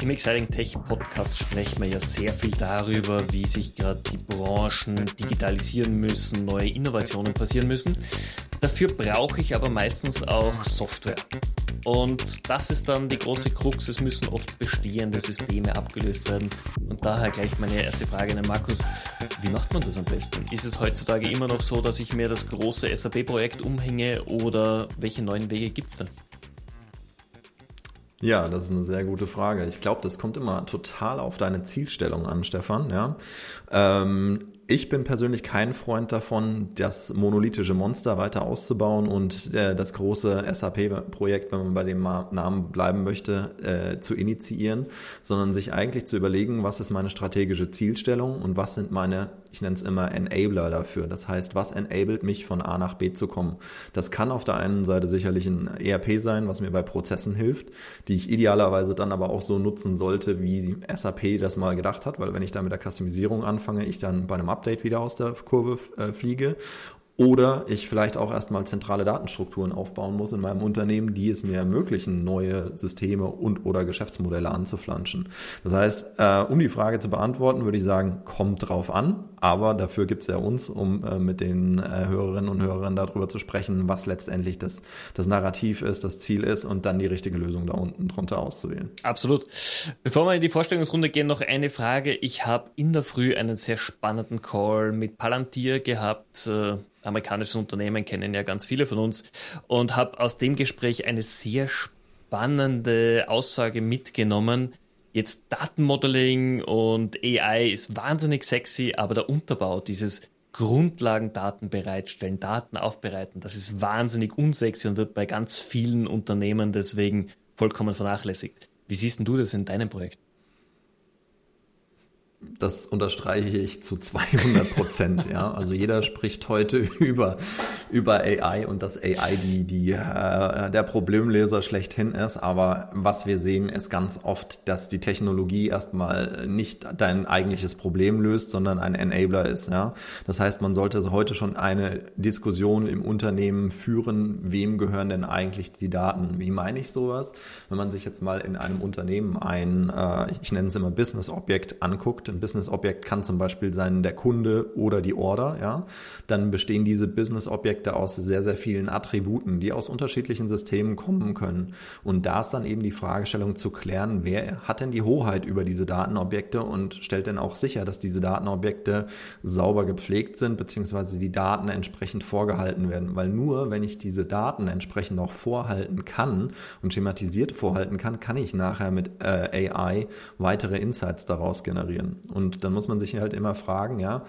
Im Exciting Tech Podcast sprechen wir ja sehr viel darüber, wie sich gerade die Branchen digitalisieren müssen, neue Innovationen passieren müssen. Dafür brauche ich aber meistens auch Software. Und das ist dann die große Krux. Es müssen oft bestehende Systeme abgelöst werden. Und daher gleich meine erste Frage an Markus. Wie macht man das am besten? Ist es heutzutage immer noch so, dass ich mir das große SAP-Projekt umhänge oder welche neuen Wege gibt es denn? Ja, das ist eine sehr gute Frage. Ich glaube, das kommt immer total auf deine Zielstellung an, Stefan. Ja, ähm, ich bin persönlich kein Freund davon, das monolithische Monster weiter auszubauen und äh, das große SAP-Projekt, wenn man bei dem Namen bleiben möchte, äh, zu initiieren, sondern sich eigentlich zu überlegen, was ist meine strategische Zielstellung und was sind meine, ich nenne es immer Enabler dafür. Das heißt, was enabled mich von A nach B zu kommen. Das kann auf der einen Seite sicherlich ein ERP sein, was mir bei Prozessen hilft, die ich idealerweise dann aber auch so nutzen sollte, wie SAP das mal gedacht hat, weil wenn ich da mit der Customisierung anfange, ich dann bei einem Update wieder aus der Kurve äh, fliege oder ich vielleicht auch erstmal zentrale Datenstrukturen aufbauen muss in meinem Unternehmen, die es mir ermöglichen, neue Systeme und oder Geschäftsmodelle anzuflanschen. Das heißt, äh, um die Frage zu beantworten, würde ich sagen, kommt drauf an, aber dafür gibt es ja uns, um äh, mit den äh, Hörerinnen und Hörern darüber zu sprechen, was letztendlich das, das Narrativ ist, das Ziel ist und dann die richtige Lösung da unten drunter auszuwählen. Absolut. Bevor wir in die Vorstellungsrunde gehen, noch eine Frage. Ich habe in der Früh einen sehr spannenden Call mit Palantir gehabt amerikanisches Unternehmen kennen ja ganz viele von uns und habe aus dem Gespräch eine sehr spannende Aussage mitgenommen. Jetzt Datenmodeling und AI ist wahnsinnig sexy, aber der Unterbau, dieses Grundlagendaten bereitstellen, Daten aufbereiten, das ist wahnsinnig unsexy und wird bei ganz vielen Unternehmen deswegen vollkommen vernachlässigt. Wie siehst du das in deinem Projekt? Das unterstreiche ich zu 200 Prozent. ja, also jeder spricht heute über über AI und dass AI die die äh, der Problemlöser schlechthin ist. Aber was wir sehen, ist ganz oft, dass die Technologie erstmal nicht dein eigentliches Problem löst, sondern ein Enabler ist. Ja, das heißt, man sollte heute schon eine Diskussion im Unternehmen führen, wem gehören denn eigentlich die Daten? Wie meine ich sowas? Wenn man sich jetzt mal in einem Unternehmen ein, äh, ich nenne es immer Business-Objekt anguckt ein Business-Objekt kann zum Beispiel sein der Kunde oder die Order, ja. Dann bestehen diese Business-Objekte aus sehr, sehr vielen Attributen, die aus unterschiedlichen Systemen kommen können. Und da ist dann eben die Fragestellung zu klären, wer hat denn die Hoheit über diese Datenobjekte und stellt denn auch sicher, dass diese Datenobjekte sauber gepflegt sind, beziehungsweise die Daten entsprechend vorgehalten werden. Weil nur wenn ich diese Daten entsprechend auch vorhalten kann und schematisiert vorhalten kann, kann ich nachher mit äh, AI weitere Insights daraus generieren. Und dann muss man sich halt immer fragen, ja,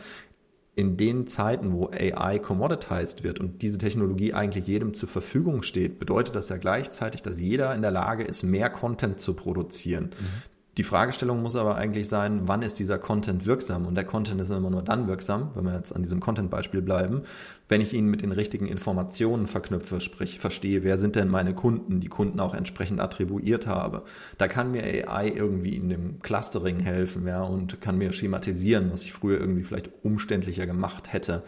in den Zeiten, wo AI commoditized wird und diese Technologie eigentlich jedem zur Verfügung steht, bedeutet das ja gleichzeitig, dass jeder in der Lage ist, mehr Content zu produzieren. Mhm. Die Fragestellung muss aber eigentlich sein, wann ist dieser Content wirksam? Und der Content ist immer nur dann wirksam, wenn wir jetzt an diesem Content-Beispiel bleiben, wenn ich ihn mit den richtigen Informationen verknüpfe, sprich verstehe, wer sind denn meine Kunden, die Kunden auch entsprechend attribuiert habe. Da kann mir AI irgendwie in dem Clustering helfen, ja, und kann mir schematisieren, was ich früher irgendwie vielleicht umständlicher gemacht hätte.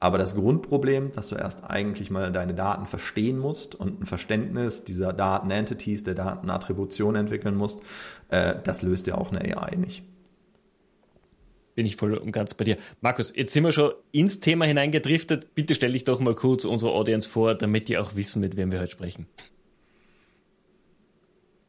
Aber das Grundproblem, dass du erst eigentlich mal deine Daten verstehen musst und ein Verständnis dieser Daten-Entities, der Datenattribution entwickeln musst, äh, das löst ja auch eine AI nicht. Bin ich voll und ganz bei dir. Markus, jetzt sind wir schon ins Thema hineingedriftet. Bitte stell dich doch mal kurz unsere Audience vor, damit die auch wissen, mit wem wir heute sprechen.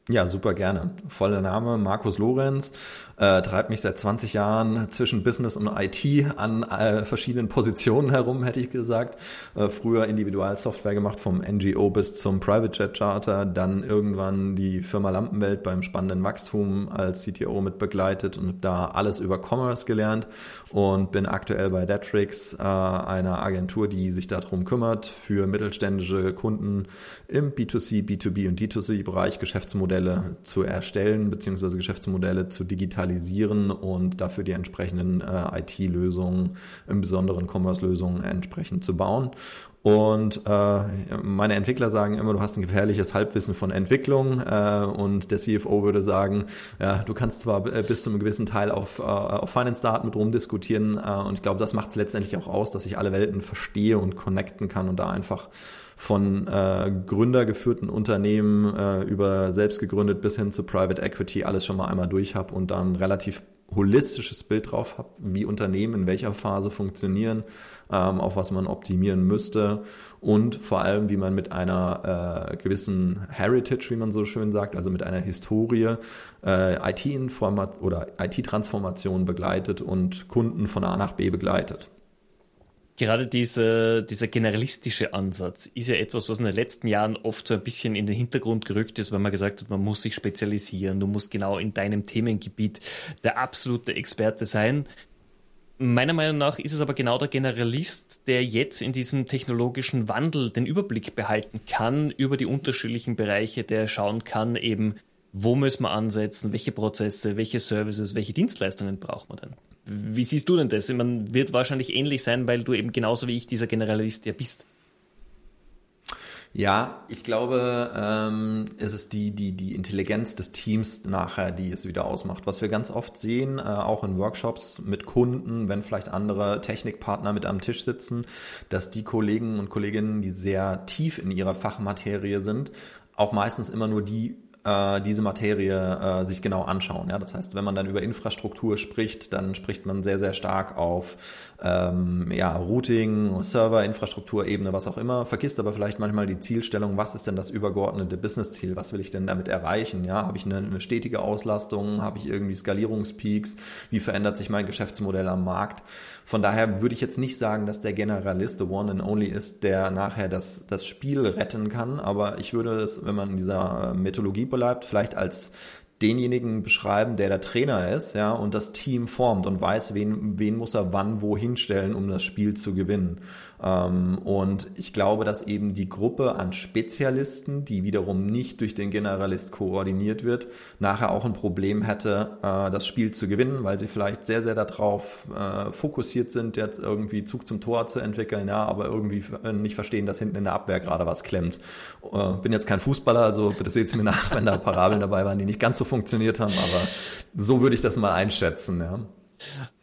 Ja, super gerne. Voller Name Markus Lorenz, äh, treibt mich seit 20 Jahren zwischen Business und IT an äh, verschiedenen Positionen herum, hätte ich gesagt. Äh, früher Individualsoftware gemacht, vom NGO bis zum Private Jet Charter, dann irgendwann die Firma Lampenwelt beim spannenden Wachstum als CTO mit begleitet und da alles über Commerce gelernt und bin aktuell bei Detrix, äh, einer Agentur, die sich darum kümmert, für mittelständische Kunden im B2C, B2B und D2C-Bereich Geschäftsmodelle zu erstellen, beziehungsweise Geschäftsmodelle zu digitalisieren und dafür die entsprechenden äh, IT-Lösungen, im Besonderen Commerce-Lösungen entsprechend zu bauen. Und äh, meine Entwickler sagen immer, du hast ein gefährliches Halbwissen von Entwicklung. Äh, und der CFO würde sagen, ja, du kannst zwar bis zu einem gewissen Teil auf, äh, auf Finance-Daten mit rumdiskutieren. Äh, und ich glaube, das macht es letztendlich auch aus, dass ich alle Welten verstehe und connecten kann und da einfach von äh, gründergeführten Unternehmen äh, über selbst gegründet bis hin zu Private Equity alles schon mal einmal durch habe und dann relativ holistisches Bild drauf habe, wie Unternehmen in welcher Phase funktionieren, ähm, auf was man optimieren müsste und vor allem, wie man mit einer äh, gewissen Heritage, wie man so schön sagt, also mit einer Historie äh, IT-Transformation begleitet und Kunden von A nach B begleitet. Gerade diese, dieser generalistische Ansatz ist ja etwas, was in den letzten Jahren oft so ein bisschen in den Hintergrund gerückt ist, weil man gesagt hat, man muss sich spezialisieren, du musst genau in deinem Themengebiet der absolute Experte sein. Meiner Meinung nach ist es aber genau der Generalist, der jetzt in diesem technologischen Wandel den Überblick behalten kann über die unterschiedlichen Bereiche, der schauen kann eben, wo müssen wir ansetzen, welche Prozesse, welche Services, welche Dienstleistungen braucht man denn? Wie siehst du denn das? Man wird wahrscheinlich ähnlich sein, weil du eben genauso wie ich dieser Generalist ja bist. Ja, ich glaube, ähm, es ist die, die, die Intelligenz des Teams nachher, die es wieder ausmacht. Was wir ganz oft sehen, äh, auch in Workshops mit Kunden, wenn vielleicht andere Technikpartner mit am Tisch sitzen, dass die Kollegen und Kolleginnen, die sehr tief in ihrer Fachmaterie sind, auch meistens immer nur die äh, diese Materie äh, sich genau anschauen. Ja? Das heißt, wenn man dann über Infrastruktur spricht, dann spricht man sehr, sehr stark auf ähm, ja, Routing, Server, Infrastrukturebene, was auch immer, vergisst aber vielleicht manchmal die Zielstellung, was ist denn das übergeordnete Business-Ziel, was will ich denn damit erreichen? Ja? Habe ich eine, eine stetige Auslastung, habe ich irgendwie Skalierungspeaks, wie verändert sich mein Geschäftsmodell am Markt? Von daher würde ich jetzt nicht sagen, dass der Generalist the one and only ist, der nachher das, das Spiel retten kann, aber ich würde es, wenn man in dieser Methodologie bleibt, vielleicht als denjenigen beschreiben, der der Trainer ist, ja, und das Team formt und weiß, wen, wen muss er wann wohin stellen, um das Spiel zu gewinnen. Ähm, und ich glaube, dass eben die Gruppe an Spezialisten, die wiederum nicht durch den Generalist koordiniert wird, nachher auch ein Problem hätte, äh, das Spiel zu gewinnen, weil sie vielleicht sehr, sehr darauf äh, fokussiert sind, jetzt irgendwie Zug zum Tor zu entwickeln, ja, aber irgendwie äh, nicht verstehen, dass hinten in der Abwehr gerade was klemmt. bin jetzt kein Fußballer, also bitte seht es mir nach, wenn da Parabeln dabei waren, die nicht ganz so funktioniert haben, aber so würde ich das mal einschätzen, ja.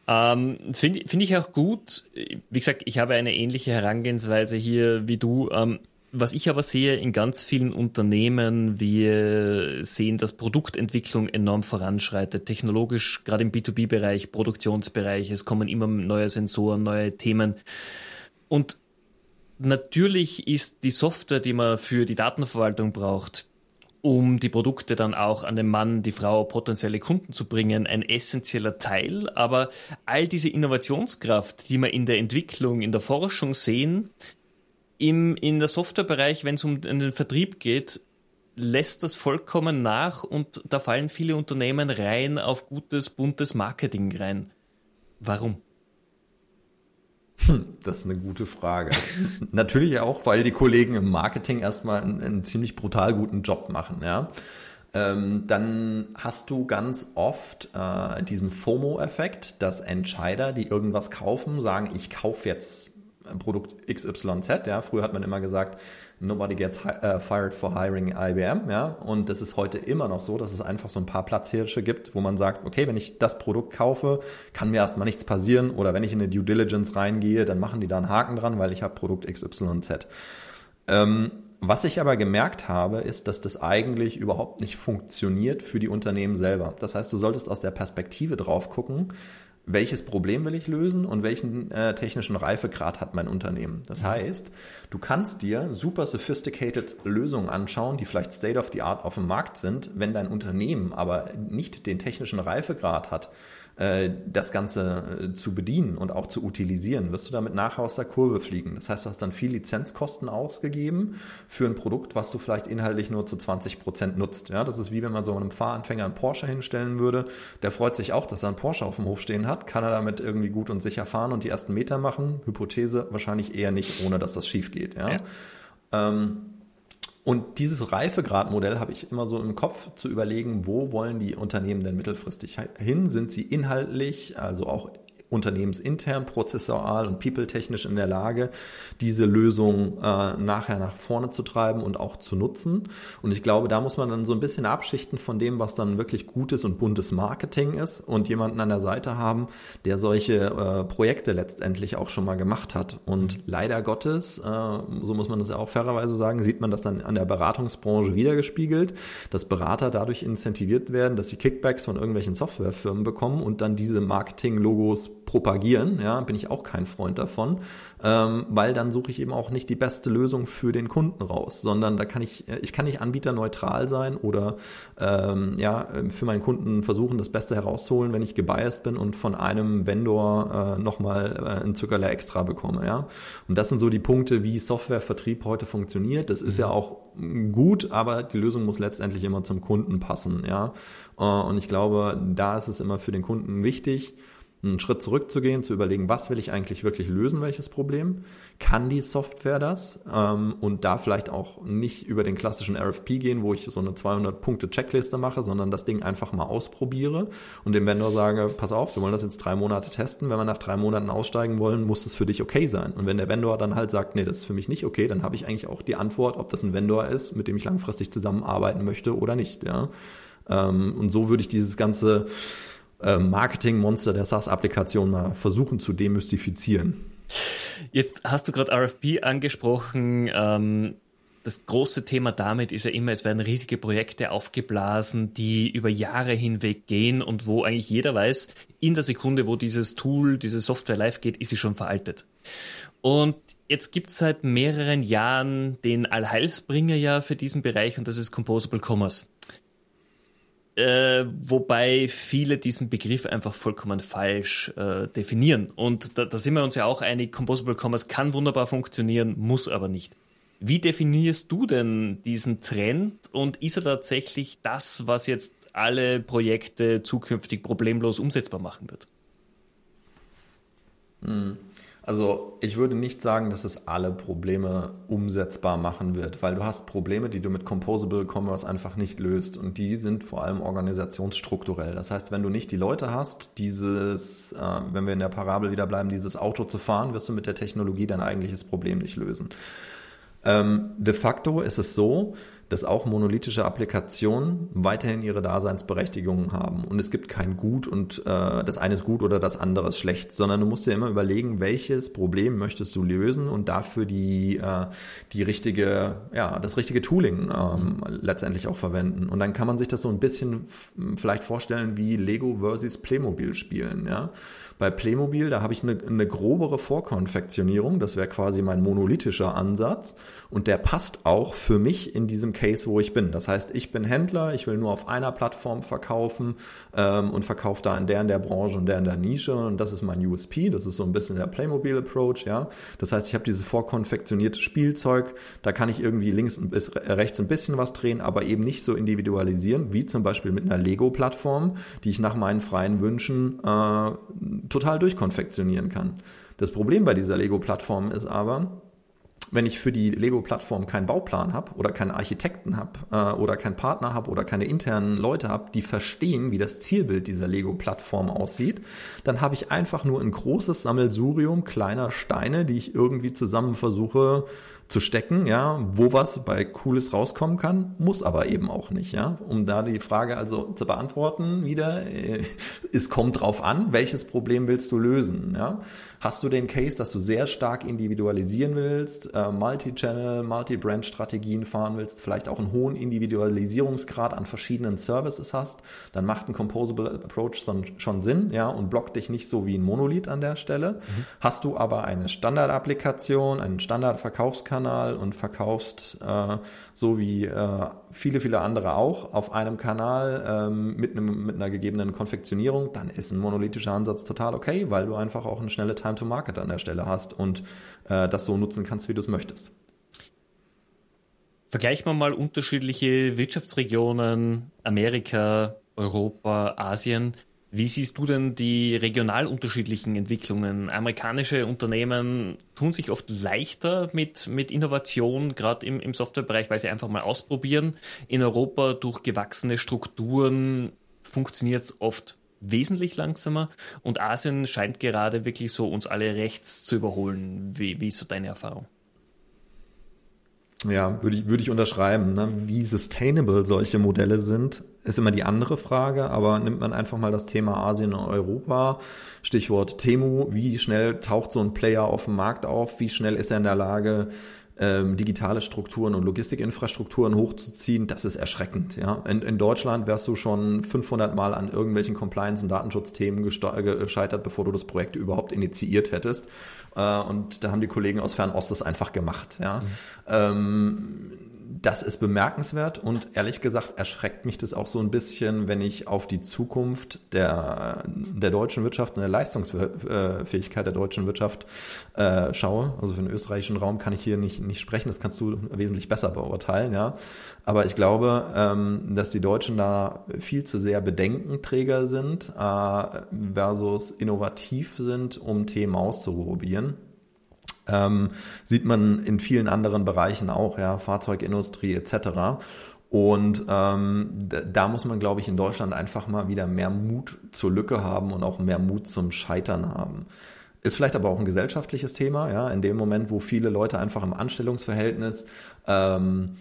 Ähm, Finde find ich auch gut. Wie gesagt, ich habe eine ähnliche Herangehensweise hier wie du. Ähm, was ich aber sehe in ganz vielen Unternehmen, wir sehen, dass Produktentwicklung enorm voranschreitet, technologisch, gerade im B2B-Bereich, Produktionsbereich, es kommen immer neue Sensoren, neue Themen. Und natürlich ist die Software, die man für die Datenverwaltung braucht, um die Produkte dann auch an den Mann, die Frau, potenzielle Kunden zu bringen, ein essentieller Teil. Aber all diese Innovationskraft, die wir in der Entwicklung, in der Forschung sehen, im, in der Softwarebereich, wenn es um den Vertrieb geht, lässt das vollkommen nach und da fallen viele Unternehmen rein auf gutes, buntes Marketing rein. Warum? Hm, das ist eine gute Frage. Natürlich auch, weil die Kollegen im Marketing erstmal einen, einen ziemlich brutal guten Job machen, ja. Ähm, dann hast du ganz oft äh, diesen FOMO-Effekt, dass Entscheider, die irgendwas kaufen, sagen, ich kaufe jetzt Produkt XYZ. Ja, früher hat man immer gesagt, nobody gets uh, fired for hiring IBM, ja. Und das ist heute immer noch so, dass es einfach so ein paar Platzhirsche gibt, wo man sagt, okay, wenn ich das Produkt kaufe, kann mir erstmal nichts passieren. Oder wenn ich in eine Due Diligence reingehe, dann machen die da einen Haken dran, weil ich habe Produkt XYZ. Ähm, was ich aber gemerkt habe, ist, dass das eigentlich überhaupt nicht funktioniert für die Unternehmen selber. Das heißt, du solltest aus der Perspektive drauf gucken, welches Problem will ich lösen und welchen äh, technischen Reifegrad hat mein Unternehmen. Das heißt, du kannst dir super sophisticated Lösungen anschauen, die vielleicht State of the Art auf dem Markt sind, wenn dein Unternehmen aber nicht den technischen Reifegrad hat, das Ganze äh, zu bedienen und auch zu utilisieren, wirst du damit nachher aus der Kurve fliegen. Das heißt, du hast dann viel Lizenzkosten ausgegeben für ein Produkt, was du vielleicht inhaltlich nur zu 20 Prozent nutzt. Ja, das ist wie wenn man so einem Fahranfänger einen Porsche hinstellen würde. Der freut sich auch, dass er einen Porsche auf dem Hof stehen hat. Kann er damit irgendwie gut und sicher fahren und die ersten Meter machen? Hypothese wahrscheinlich eher nicht, ohne dass das schief geht. Ja. ja. Ähm, und dieses Reifegradmodell habe ich immer so im Kopf zu überlegen, wo wollen die Unternehmen denn mittelfristig hin? Sind sie inhaltlich, also auch unternehmensintern, prozessual und people-technisch in der Lage, diese Lösung äh, nachher nach vorne zu treiben und auch zu nutzen. Und ich glaube, da muss man dann so ein bisschen abschichten von dem, was dann wirklich gutes und buntes Marketing ist und jemanden an der Seite haben, der solche äh, Projekte letztendlich auch schon mal gemacht hat. Und leider Gottes, äh, so muss man das ja auch fairerweise sagen, sieht man das dann an der Beratungsbranche wiedergespiegelt, dass Berater dadurch incentiviert werden, dass sie Kickbacks von irgendwelchen Softwarefirmen bekommen und dann diese Marketing-Logos propagieren, ja, bin ich auch kein Freund davon, ähm, weil dann suche ich eben auch nicht die beste Lösung für den Kunden raus, sondern da kann ich, äh, ich kann nicht anbieterneutral sein oder ähm, ja, für meinen Kunden versuchen, das Beste herauszuholen, wenn ich gebiased bin und von einem Vendor äh, nochmal äh, ein Zuckerler extra bekomme, ja. Und das sind so die Punkte, wie Softwarevertrieb heute funktioniert. Das ist ja mhm. auch gut, aber die Lösung muss letztendlich immer zum Kunden passen, ja. Äh, und ich glaube, da ist es immer für den Kunden wichtig, einen Schritt zurückzugehen, zu überlegen, was will ich eigentlich wirklich lösen, welches Problem? Kann die Software das? Ähm, und da vielleicht auch nicht über den klassischen RFP gehen, wo ich so eine 200-Punkte-Checkliste mache, sondern das Ding einfach mal ausprobiere und dem Vendor sage, pass auf, wir wollen das jetzt drei Monate testen. Wenn wir nach drei Monaten aussteigen wollen, muss das für dich okay sein. Und wenn der Vendor dann halt sagt, nee, das ist für mich nicht okay, dann habe ich eigentlich auch die Antwort, ob das ein Vendor ist, mit dem ich langfristig zusammenarbeiten möchte oder nicht. Ja? Ähm, und so würde ich dieses ganze äh, Marketing-Monster der SaaS-Applikation mal versuchen zu demystifizieren. Jetzt hast du gerade RFP angesprochen. Ähm, das große Thema damit ist ja immer, es werden riesige Projekte aufgeblasen, die über Jahre hinweg gehen und wo eigentlich jeder weiß, in der Sekunde, wo dieses Tool, diese Software live geht, ist sie schon veraltet. Und jetzt gibt es seit mehreren Jahren den Allheilsbringer ja für diesen Bereich und das ist Composable Commerce. Äh, wobei viele diesen Begriff einfach vollkommen falsch äh, definieren. Und da, da sind wir uns ja auch einig, Composable Commerce kann wunderbar funktionieren, muss aber nicht. Wie definierst du denn diesen Trend und ist er tatsächlich das, was jetzt alle Projekte zukünftig problemlos umsetzbar machen wird? Hm. Also ich würde nicht sagen, dass es alle Probleme umsetzbar machen wird, weil du hast Probleme, die du mit Composable Commerce einfach nicht löst und die sind vor allem organisationsstrukturell. Das heißt, wenn du nicht die Leute hast, dieses, äh, wenn wir in der Parabel wieder bleiben, dieses Auto zu fahren, wirst du mit der Technologie dein eigentliches Problem nicht lösen. Ähm, de facto ist es so, dass auch monolithische Applikationen weiterhin ihre Daseinsberechtigungen haben. Und es gibt kein Gut und äh, das eine ist gut oder das andere ist schlecht, sondern du musst dir immer überlegen, welches Problem möchtest du lösen und dafür die, äh, die richtige, ja, das richtige Tooling ähm, letztendlich auch verwenden. Und dann kann man sich das so ein bisschen vielleicht vorstellen wie Lego versus Playmobil spielen, ja. Bei Playmobil, da habe ich eine, eine grobere Vorkonfektionierung, das wäre quasi mein monolithischer Ansatz. Und der passt auch für mich in diesem Case, wo ich bin. Das heißt, ich bin Händler, ich will nur auf einer Plattform verkaufen ähm, und verkaufe da in der in der Branche und der in der Nische. Und das ist mein USP, das ist so ein bisschen der Playmobil Approach, ja. Das heißt, ich habe dieses vorkonfektionierte Spielzeug, da kann ich irgendwie links und rechts ein bisschen was drehen, aber eben nicht so individualisieren, wie zum Beispiel mit einer Lego-Plattform, die ich nach meinen freien Wünschen äh, total durchkonfektionieren kann. Das Problem bei dieser Lego-Plattform ist aber, wenn ich für die Lego-Plattform keinen Bauplan habe oder keinen Architekten habe äh, oder keinen Partner habe oder keine internen Leute habe, die verstehen, wie das Zielbild dieser Lego-Plattform aussieht, dann habe ich einfach nur ein großes Sammelsurium kleiner Steine, die ich irgendwie zusammen versuche zu stecken, ja, wo was bei Cooles rauskommen kann, muss aber eben auch nicht, ja. Um da die Frage also zu beantworten wieder, äh, es kommt drauf an, welches Problem willst du lösen, ja. Hast du den Case, dass du sehr stark individualisieren willst, äh, Multi-Channel, Multi-Brand-Strategien fahren willst, vielleicht auch einen hohen Individualisierungsgrad an verschiedenen Services hast, dann macht ein Composable Approach schon Sinn, ja, und blockt dich nicht so wie ein Monolith an der Stelle. Mhm. Hast du aber eine Standard-Applikation, einen Standard-Verkaufskanal und verkaufst äh, so wie äh, viele, viele andere auch auf einem Kanal ähm, mit, einem, mit einer gegebenen Konfektionierung, dann ist ein monolithischer Ansatz total okay, weil du einfach auch eine schnelle Time to Market an der Stelle hast und äh, das so nutzen kannst, wie du es möchtest. Vergleichen wir mal unterschiedliche Wirtschaftsregionen, Amerika, Europa, Asien. Wie siehst du denn die regional unterschiedlichen Entwicklungen? Amerikanische Unternehmen tun sich oft leichter mit, mit Innovation, gerade im, im Softwarebereich, weil sie einfach mal ausprobieren. In Europa durch gewachsene Strukturen funktioniert es oft wesentlich langsamer und Asien scheint gerade wirklich so uns alle rechts zu überholen. Wie, wie ist so deine Erfahrung? Ja, würde ich, würde ich unterschreiben. Ne? Wie sustainable solche Modelle sind, ist immer die andere Frage. Aber nimmt man einfach mal das Thema Asien und Europa, Stichwort Temu, wie schnell taucht so ein Player auf dem Markt auf? Wie schnell ist er in der Lage, ähm, digitale Strukturen und Logistikinfrastrukturen hochzuziehen, das ist erschreckend. Ja? In, in Deutschland wärst du schon 500 Mal an irgendwelchen Compliance- und Datenschutzthemen gescheitert, bevor du das Projekt überhaupt initiiert hättest. Äh, und da haben die Kollegen aus Fernost das einfach gemacht. Ja? Mhm. Ähm, das ist bemerkenswert und ehrlich gesagt erschreckt mich das auch so ein bisschen, wenn ich auf die Zukunft der, der deutschen Wirtschaft und der Leistungsfähigkeit der deutschen Wirtschaft äh, schaue. Also für den österreichischen Raum kann ich hier nicht, nicht sprechen, das kannst du wesentlich besser beurteilen, ja. Aber ich glaube, ähm, dass die Deutschen da viel zu sehr Bedenkenträger sind äh, versus innovativ sind, um Themen auszuprobieren. Ähm, sieht man in vielen anderen Bereichen auch, ja, Fahrzeugindustrie etc. Und ähm, da muss man, glaube ich, in Deutschland einfach mal wieder mehr Mut zur Lücke haben und auch mehr Mut zum Scheitern haben. Ist vielleicht aber auch ein gesellschaftliches Thema, ja, in dem Moment, wo viele Leute einfach im Anstellungsverhältnis ähm,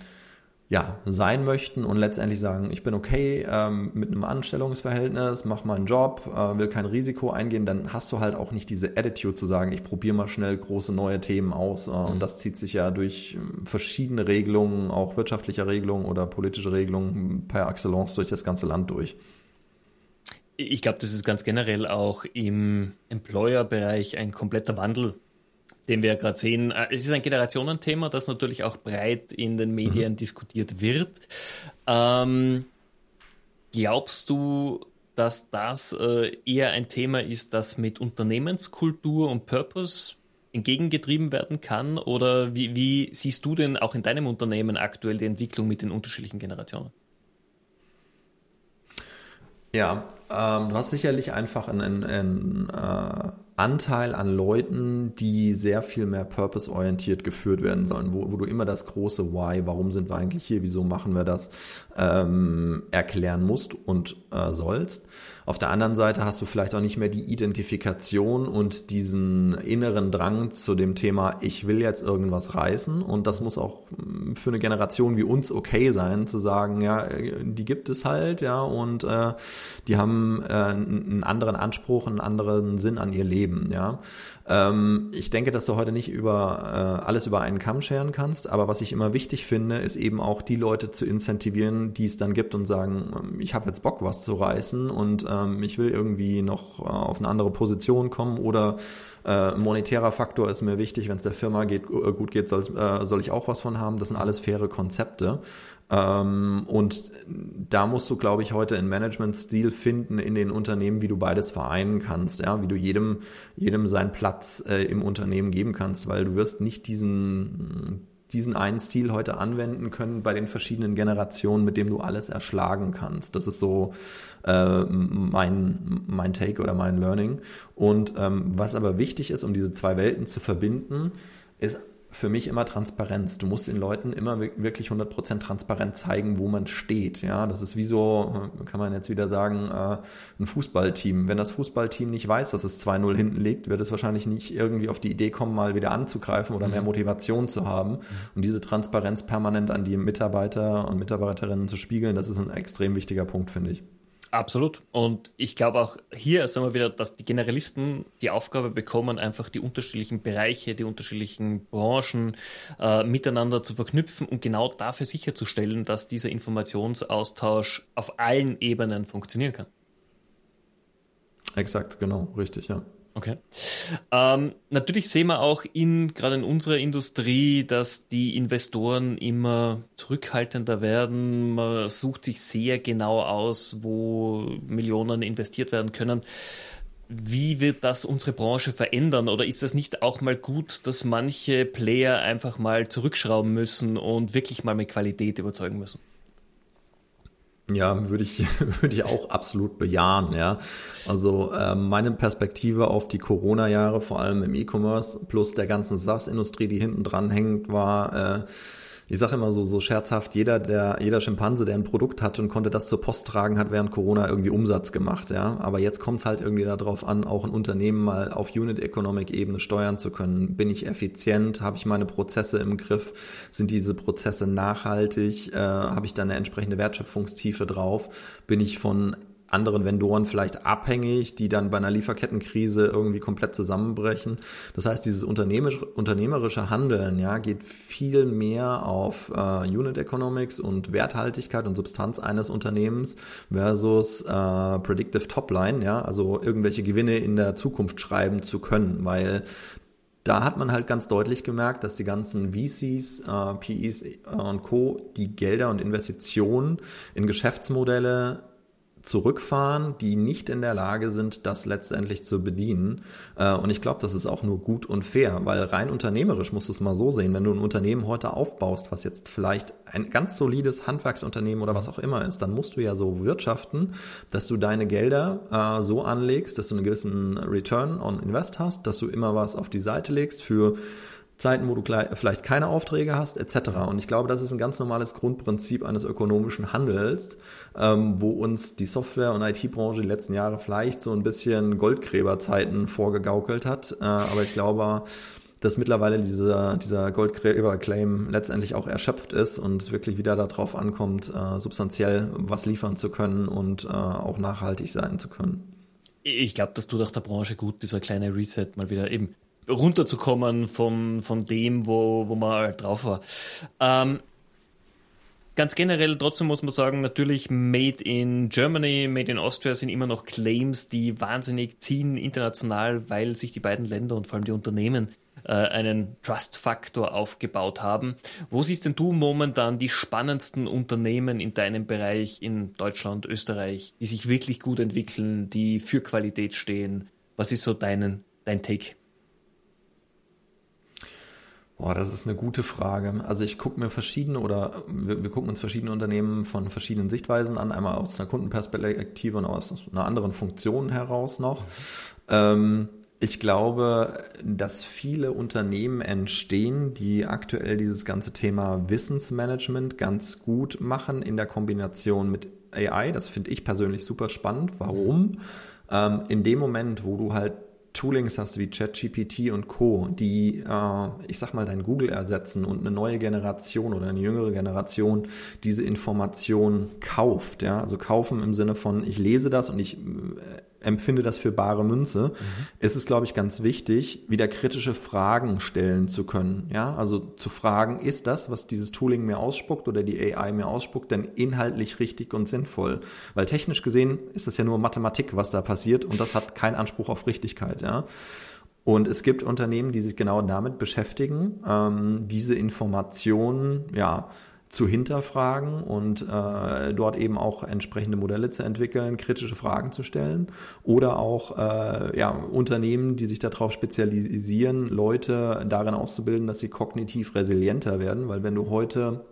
ja, sein möchten und letztendlich sagen, ich bin okay ähm, mit einem Anstellungsverhältnis, mach meinen Job, äh, will kein Risiko eingehen, dann hast du halt auch nicht diese Attitude zu sagen, ich probiere mal schnell große neue Themen aus. Äh, mhm. Und das zieht sich ja durch ähm, verschiedene Regelungen, auch wirtschaftliche Regelungen oder politische Regelungen per Excellence durch das ganze Land durch. Ich glaube, das ist ganz generell auch im Employer-Bereich ein kompletter Wandel den wir gerade sehen. Äh, es ist ein Generationenthema, das natürlich auch breit in den Medien mhm. diskutiert wird. Ähm, glaubst du, dass das äh, eher ein Thema ist, das mit Unternehmenskultur und Purpose entgegengetrieben werden kann? Oder wie, wie siehst du denn auch in deinem Unternehmen aktuell die Entwicklung mit den unterschiedlichen Generationen? Ja, ähm, du hast sicherlich einfach einen, einen äh, Anteil an Leuten, die sehr viel mehr purpose-orientiert geführt werden sollen, wo, wo, du immer das große Why, warum sind wir eigentlich hier, wieso machen wir das, ähm, erklären musst und äh, sollst. Auf der anderen Seite hast du vielleicht auch nicht mehr die Identifikation und diesen inneren Drang zu dem Thema, ich will jetzt irgendwas reißen. Und das muss auch mm, für eine Generation wie uns okay sein, zu sagen, ja, die gibt es halt, ja, und äh, die haben äh, einen anderen Anspruch, einen anderen Sinn an ihr Leben, ja. Ähm, ich denke, dass du heute nicht über äh, alles über einen Kamm scheren kannst, aber was ich immer wichtig finde, ist eben auch die Leute zu incentivieren, die es dann gibt und sagen, ähm, ich habe jetzt Bock, was zu reißen und ähm, ich will irgendwie noch äh, auf eine andere Position kommen oder äh, monetärer Faktor ist mir wichtig, wenn es der Firma geht, äh, gut geht, soll, äh, soll ich auch was von haben. Das sind alles faire Konzepte. Ähm, und da musst du, glaube ich, heute einen Management-Stil finden in den Unternehmen, wie du beides vereinen kannst, ja, wie du jedem, jedem seinen Platz äh, im Unternehmen geben kannst, weil du wirst nicht diesen, diesen einen Stil heute anwenden können bei den verschiedenen Generationen, mit dem du alles erschlagen kannst. Das ist so äh, mein, mein Take oder mein Learning. Und ähm, was aber wichtig ist, um diese zwei Welten zu verbinden, ist für mich immer Transparenz. Du musst den Leuten immer wirklich 100% transparent zeigen, wo man steht. Ja, das ist wie so, äh, kann man jetzt wieder sagen, äh, ein Fußballteam. Wenn das Fußballteam nicht weiß, dass es 2-0 hinten liegt, wird es wahrscheinlich nicht irgendwie auf die Idee kommen, mal wieder anzugreifen oder mehr mhm. Motivation zu haben. Und diese Transparenz permanent an die Mitarbeiter und Mitarbeiterinnen zu spiegeln, das ist ein extrem wichtiger Punkt, finde ich. Absolut. Und ich glaube auch hier sagen wir wieder, dass die Generalisten die Aufgabe bekommen, einfach die unterschiedlichen Bereiche, die unterschiedlichen Branchen äh, miteinander zu verknüpfen und genau dafür sicherzustellen, dass dieser Informationsaustausch auf allen Ebenen funktionieren kann. Exakt, genau, richtig, ja. Okay. Ähm, natürlich sehen wir auch in, gerade in unserer Industrie, dass die Investoren immer zurückhaltender werden. Man sucht sich sehr genau aus, wo Millionen investiert werden können. Wie wird das unsere Branche verändern? Oder ist es nicht auch mal gut, dass manche Player einfach mal zurückschrauben müssen und wirklich mal mit Qualität überzeugen müssen? Ja, würde ich, würde ich auch absolut bejahen, ja. Also äh, meine Perspektive auf die Corona-Jahre, vor allem im E-Commerce, plus der ganzen SaaS-Industrie, die hinten dran hängt, war, äh, ich sage immer so, so scherzhaft, jeder, der, jeder Schimpanse, der ein Produkt hat und konnte das zur Post tragen, hat während Corona irgendwie Umsatz gemacht, ja. Aber jetzt kommt es halt irgendwie darauf an, auch ein Unternehmen mal auf Unit Economic Ebene steuern zu können. Bin ich effizient? Habe ich meine Prozesse im Griff? Sind diese Prozesse nachhaltig? Äh, Habe ich da eine entsprechende Wertschöpfungstiefe drauf? Bin ich von anderen Vendoren vielleicht abhängig, die dann bei einer Lieferkettenkrise irgendwie komplett zusammenbrechen. Das heißt, dieses unternehmerische, Handeln ja, geht viel mehr auf äh, Unit Economics und Werthaltigkeit und Substanz eines Unternehmens versus äh, Predictive Topline, ja, also irgendwelche Gewinne in der Zukunft schreiben zu können, weil da hat man halt ganz deutlich gemerkt, dass die ganzen VCs, äh, PEs und Co. die Gelder und Investitionen in Geschäftsmodelle zurückfahren, die nicht in der Lage sind, das letztendlich zu bedienen. Äh, und ich glaube, das ist auch nur gut und fair, weil rein unternehmerisch musst du es mal so sehen, wenn du ein Unternehmen heute aufbaust, was jetzt vielleicht ein ganz solides Handwerksunternehmen oder was auch immer ist, dann musst du ja so wirtschaften, dass du deine Gelder äh, so anlegst, dass du einen gewissen Return on Invest hast, dass du immer was auf die Seite legst für Zeiten, wo du vielleicht keine Aufträge hast, etc. Und ich glaube, das ist ein ganz normales Grundprinzip eines ökonomischen Handels, ähm, wo uns die Software- und IT-Branche die letzten Jahre vielleicht so ein bisschen Goldgräberzeiten vorgegaukelt hat. Äh, aber ich glaube, dass mittlerweile dieser, dieser Goldgräber-Claim letztendlich auch erschöpft ist und es wirklich wieder darauf ankommt, äh, substanziell was liefern zu können und äh, auch nachhaltig sein zu können. Ich glaube, das tut auch der Branche gut, dieser kleine Reset mal wieder eben runterzukommen von, von dem, wo, wo man halt drauf war. Ähm, ganz generell trotzdem muss man sagen, natürlich Made in Germany, Made in Austria sind immer noch Claims, die wahnsinnig ziehen international, weil sich die beiden Länder und vor allem die Unternehmen äh, einen Trust-Faktor aufgebaut haben. Wo siehst denn du momentan die spannendsten Unternehmen in deinem Bereich in Deutschland, Österreich, die sich wirklich gut entwickeln, die für Qualität stehen? Was ist so deinen, dein Take? Boah, das ist eine gute Frage. Also ich gucke mir verschiedene oder wir, wir, gucken uns verschiedene Unternehmen von verschiedenen Sichtweisen an, einmal aus einer Kundenperspektive und aus einer anderen Funktion heraus noch. Ähm, ich glaube, dass viele Unternehmen entstehen, die aktuell dieses ganze Thema Wissensmanagement ganz gut machen in der Kombination mit AI. Das finde ich persönlich super spannend. Warum? Ähm, in dem Moment, wo du halt Toolings hast wie ChatGPT und Co., die, äh, ich sag mal, dein Google ersetzen und eine neue Generation oder eine jüngere Generation diese Information kauft. Ja? Also kaufen im Sinne von, ich lese das und ich äh, empfinde das für bare Münze, mhm. ist es, glaube ich, ganz wichtig, wieder kritische Fragen stellen zu können. Ja, also zu fragen, ist das, was dieses Tooling mir ausspuckt oder die AI mir ausspuckt, denn inhaltlich richtig und sinnvoll? Weil technisch gesehen ist es ja nur Mathematik, was da passiert und das hat keinen Anspruch auf Richtigkeit. Ja. Und es gibt Unternehmen, die sich genau damit beschäftigen, ähm, diese Informationen, ja, zu hinterfragen und äh, dort eben auch entsprechende Modelle zu entwickeln, kritische Fragen zu stellen oder auch äh, ja, Unternehmen, die sich darauf spezialisieren, Leute darin auszubilden, dass sie kognitiv resilienter werden, weil wenn du heute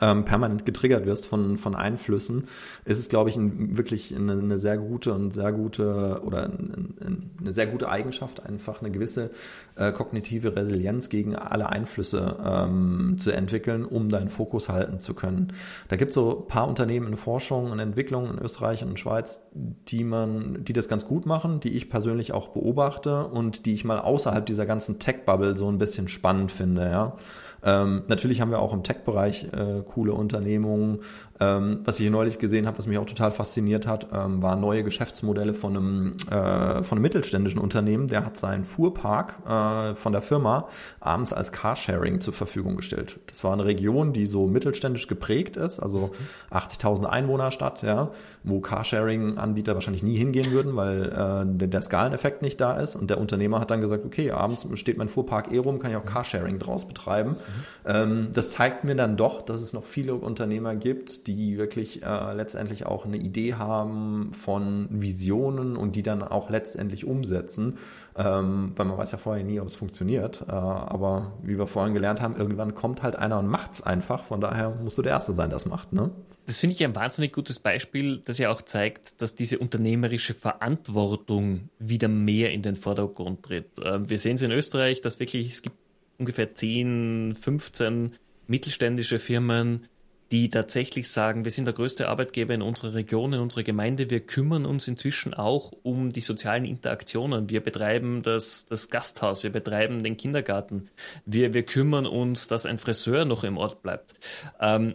ähm, permanent getriggert wirst von, von Einflüssen, ist es, glaube ich, ein, wirklich eine, eine, sehr gute und sehr gute oder ein, eine sehr gute Eigenschaft, einfach eine gewisse äh, kognitive Resilienz gegen alle Einflüsse ähm, zu entwickeln, um deinen Fokus halten zu können. Da gibt es so ein paar Unternehmen in Forschung und Entwicklung in Österreich und in Schweiz, die man, die das ganz gut machen, die ich persönlich auch beobachte und die ich mal außerhalb dieser ganzen Tech-Bubble so ein bisschen spannend finde, ja. Ähm, natürlich haben wir auch im Tech-Bereich äh, coole Unternehmungen. Ähm, was ich hier neulich gesehen habe, was mich auch total fasziniert hat, ähm, waren neue Geschäftsmodelle von einem, äh, von einem mittelständischen Unternehmen. Der hat seinen Fuhrpark äh, von der Firma abends als Carsharing zur Verfügung gestellt. Das war eine Region, die so mittelständisch geprägt ist, also 80.000 Einwohner Stadt, ja, wo Carsharing-Anbieter wahrscheinlich nie hingehen würden, weil äh, der, der Skaleneffekt nicht da ist. Und der Unternehmer hat dann gesagt, okay, abends steht mein Fuhrpark eh rum, kann ich auch Carsharing draus betreiben. Mhm. das zeigt mir dann doch, dass es noch viele Unternehmer gibt, die wirklich äh, letztendlich auch eine Idee haben von Visionen und die dann auch letztendlich umsetzen. Ähm, weil man weiß ja vorher nie, ob es funktioniert. Äh, aber wie wir vorhin gelernt haben, irgendwann kommt halt einer und macht es einfach. Von daher musst du der Erste sein, der es macht. Ne? Das finde ich ein wahnsinnig gutes Beispiel, das ja auch zeigt, dass diese unternehmerische Verantwortung wieder mehr in den Vordergrund tritt. Äh, wir sehen es in Österreich, dass wirklich, es gibt ungefähr 10, 15 mittelständische Firmen, die tatsächlich sagen, wir sind der größte Arbeitgeber in unserer Region, in unserer Gemeinde. Wir kümmern uns inzwischen auch um die sozialen Interaktionen. Wir betreiben das, das Gasthaus, wir betreiben den Kindergarten. Wir, wir kümmern uns, dass ein Friseur noch im Ort bleibt. Ähm,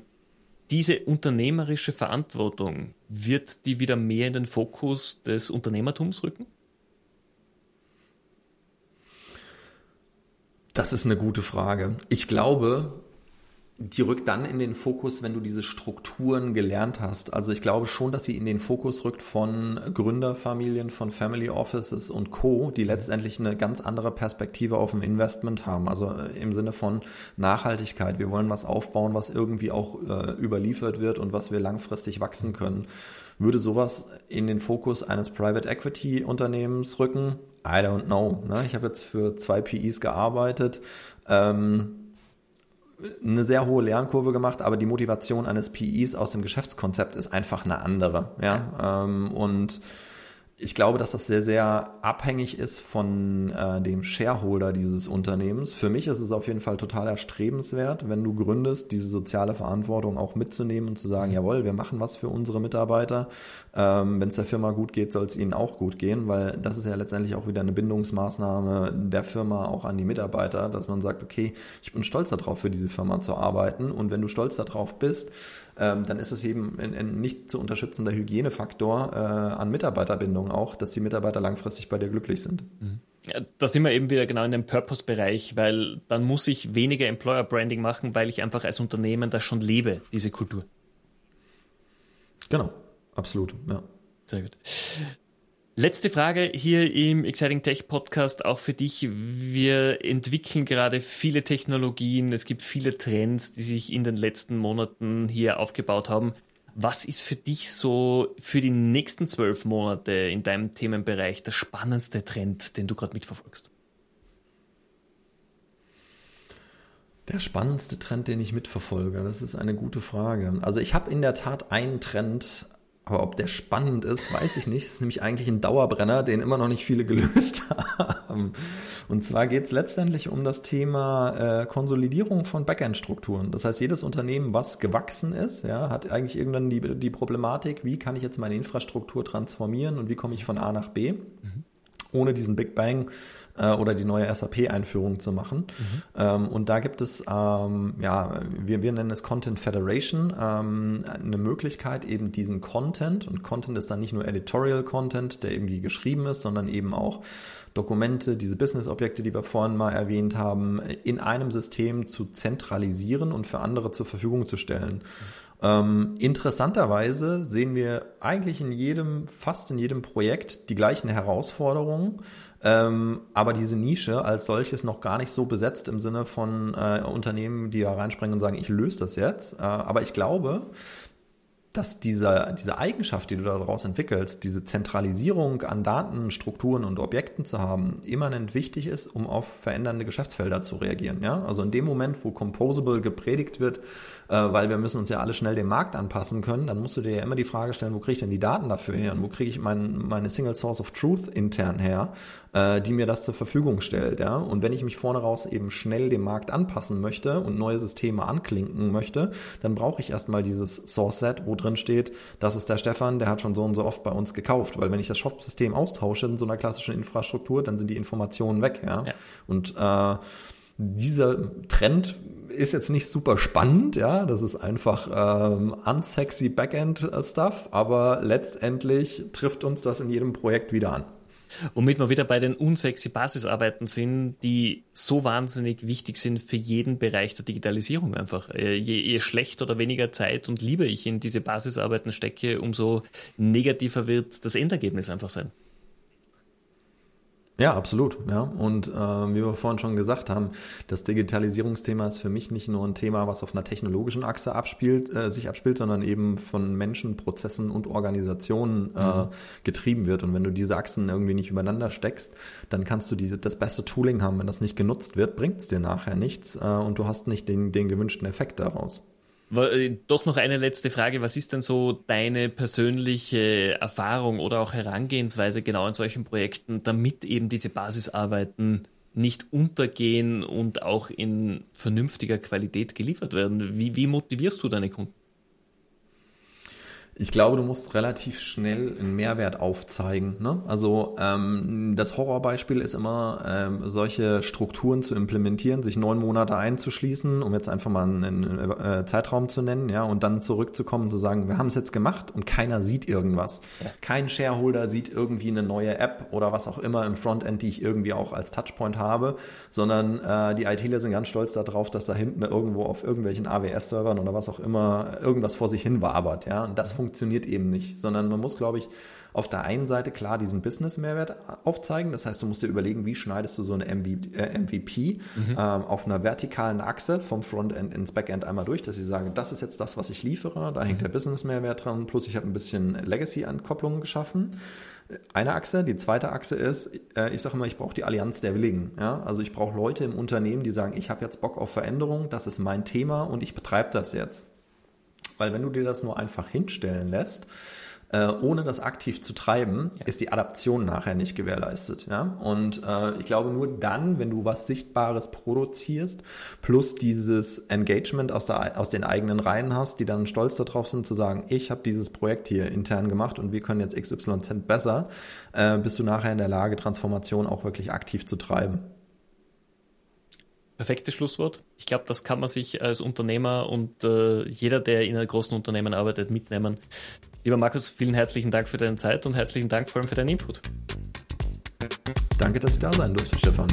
diese unternehmerische Verantwortung, wird die wieder mehr in den Fokus des Unternehmertums rücken? Das ist eine gute Frage. Ich glaube, die rückt dann in den Fokus, wenn du diese Strukturen gelernt hast. Also ich glaube schon, dass sie in den Fokus rückt von Gründerfamilien, von Family Offices und Co., die letztendlich eine ganz andere Perspektive auf ein Investment haben. Also äh, im Sinne von Nachhaltigkeit. Wir wollen was aufbauen, was irgendwie auch äh, überliefert wird und was wir langfristig wachsen können. Würde sowas in den Fokus eines Private Equity Unternehmens rücken? I don't know. Ne? Ich habe jetzt für zwei PEs gearbeitet. Ähm, eine sehr hohe Lernkurve gemacht, aber die Motivation eines PIs aus dem Geschäftskonzept ist einfach eine andere. Ja, ähm, und ich glaube, dass das sehr, sehr abhängig ist von äh, dem Shareholder dieses Unternehmens. Für mich ist es auf jeden Fall total erstrebenswert, wenn du gründest, diese soziale Verantwortung auch mitzunehmen und zu sagen, jawohl, wir machen was für unsere Mitarbeiter. Ähm, wenn es der Firma gut geht, soll es ihnen auch gut gehen, weil das ist ja letztendlich auch wieder eine Bindungsmaßnahme der Firma auch an die Mitarbeiter, dass man sagt, okay, ich bin stolz darauf, für diese Firma zu arbeiten. Und wenn du stolz darauf bist, ähm, dann ist es eben ein, ein nicht zu unterstützender Hygienefaktor äh, an Mitarbeiterbindung auch, dass die Mitarbeiter langfristig bei dir glücklich sind. Mhm. Ja, da sind wir eben wieder genau in dem Purpose-Bereich, weil dann muss ich weniger Employer-Branding machen, weil ich einfach als Unternehmen das schon lebe, diese Kultur. Genau, absolut, ja. Sehr gut. Letzte Frage hier im Exciting Tech Podcast auch für dich. Wir entwickeln gerade viele Technologien. Es gibt viele Trends, die sich in den letzten Monaten hier aufgebaut haben. Was ist für dich so für die nächsten zwölf Monate in deinem Themenbereich der spannendste Trend, den du gerade mitverfolgst? Der spannendste Trend, den ich mitverfolge, das ist eine gute Frage. Also ich habe in der Tat einen Trend aber ob der spannend ist, weiß ich nicht. Es ist nämlich eigentlich ein Dauerbrenner, den immer noch nicht viele gelöst haben. Und zwar geht es letztendlich um das Thema äh, Konsolidierung von Backend-Strukturen. Das heißt, jedes Unternehmen, was gewachsen ist, ja, hat eigentlich irgendwann die, die Problematik, wie kann ich jetzt meine Infrastruktur transformieren und wie komme ich von A nach B, mhm. Ohne diesen Big Bang äh, oder die neue SAP-Einführung zu machen. Mhm. Ähm, und da gibt es, ähm, ja, wir, wir nennen es Content Federation, ähm, eine Möglichkeit eben diesen Content, und Content ist dann nicht nur Editorial Content, der irgendwie geschrieben ist, sondern eben auch Dokumente, diese Business-Objekte, die wir vorhin mal erwähnt haben, in einem System zu zentralisieren und für andere zur Verfügung zu stellen. Mhm. Ähm, interessanterweise sehen wir eigentlich in jedem, fast in jedem Projekt die gleichen Herausforderungen ähm, aber diese Nische als solches noch gar nicht so besetzt im Sinne von äh, Unternehmen, die da reinspringen und sagen, ich löse das jetzt. Äh, aber ich glaube, dass diese, diese Eigenschaft, die du daraus entwickelst, diese Zentralisierung an Datenstrukturen und Objekten zu haben, immanent wichtig ist, um auf verändernde Geschäftsfelder zu reagieren. Ja? Also in dem Moment, wo Composable gepredigt wird, äh, weil wir müssen uns ja alle schnell dem Markt anpassen können, dann musst du dir ja immer die Frage stellen, wo kriege ich denn die Daten dafür her und wo kriege ich mein, meine Single Source of Truth intern her, äh, die mir das zur Verfügung stellt. Ja? Und wenn ich mich vorne raus eben schnell dem Markt anpassen möchte und neue Systeme anklinken möchte, dann brauche ich erstmal dieses Source Set, wo drin steht, das ist der Stefan, der hat schon so und so oft bei uns gekauft. Weil wenn ich das Shop-System austausche in so einer klassischen Infrastruktur, dann sind die Informationen weg. Ja? ja. Und äh, dieser Trend ist jetzt nicht super spannend, ja, das ist einfach ähm, unsexy Backend-Stuff, aber letztendlich trifft uns das in jedem Projekt wieder an. Womit wir wieder bei den unsexy Basisarbeiten sind, die so wahnsinnig wichtig sind für jeden Bereich der Digitalisierung einfach. Äh, je, je schlechter oder weniger Zeit und Liebe ich in diese Basisarbeiten stecke, umso negativer wird das Endergebnis einfach sein. Ja, absolut. Ja. Und äh, wie wir vorhin schon gesagt haben, das Digitalisierungsthema ist für mich nicht nur ein Thema, was auf einer technologischen Achse abspielt, äh, sich abspielt, sondern eben von Menschen, Prozessen und Organisationen äh, mhm. getrieben wird. Und wenn du diese Achsen irgendwie nicht übereinander steckst, dann kannst du die, das beste Tooling haben. Wenn das nicht genutzt wird, bringt es dir nachher nichts äh, und du hast nicht den, den gewünschten Effekt daraus. Äh, doch noch eine letzte Frage. Was ist denn so deine persönliche Erfahrung oder auch Herangehensweise genau in solchen Projekten, damit eben diese Basisarbeiten nicht untergehen und auch in vernünftiger Qualität geliefert werden. Wie, wie motivierst du deine Kunden? Ich glaube, du musst relativ schnell einen Mehrwert aufzeigen. Ne? Also ähm, das Horrorbeispiel ist immer, ähm, solche Strukturen zu implementieren, sich neun Monate einzuschließen, um jetzt einfach mal einen, einen äh, Zeitraum zu nennen, ja, und dann zurückzukommen und zu sagen, wir haben es jetzt gemacht und keiner sieht irgendwas. Ja. Kein Shareholder sieht irgendwie eine neue App oder was auch immer im Frontend, die ich irgendwie auch als Touchpoint habe, sondern äh, die ITler sind ganz stolz darauf, dass da hinten irgendwo auf irgendwelchen AWS-Servern oder was auch immer irgendwas vor sich hin wabert, ja, und das funktioniert funktioniert eben nicht, sondern man muss, glaube ich, auf der einen Seite klar diesen Business-Mehrwert aufzeigen. Das heißt, du musst dir überlegen, wie schneidest du so eine MVP äh, mhm. ähm, auf einer vertikalen Achse vom Frontend ins Backend einmal durch, dass ich sage, das ist jetzt das, was ich liefere, da hängt mhm. der Business-Mehrwert dran, plus ich habe ein bisschen Legacy-Ankopplungen geschaffen eine Achse. Die zweite Achse ist, äh, ich sage immer, ich brauche die Allianz der Willigen. Ja? Also ich brauche Leute im Unternehmen, die sagen, ich habe jetzt Bock auf Veränderung, das ist mein Thema und ich betreibe das jetzt. Weil wenn du dir das nur einfach hinstellen lässt, äh, ohne das aktiv zu treiben, ja. ist die Adaption nachher nicht gewährleistet. Ja? Und äh, ich glaube, nur dann, wenn du was Sichtbares produzierst, plus dieses Engagement aus, der, aus den eigenen Reihen hast, die dann stolz darauf sind zu sagen, ich habe dieses Projekt hier intern gemacht und wir können jetzt XYZ besser, äh, bist du nachher in der Lage, Transformation auch wirklich aktiv zu treiben perfektes Schlusswort. Ich glaube, das kann man sich als Unternehmer und äh, jeder, der in einem großen Unternehmen arbeitet, mitnehmen. Lieber Markus, vielen herzlichen Dank für deine Zeit und herzlichen Dank vor allem für deinen Input. Danke, dass ich da sein durfte, Stefan.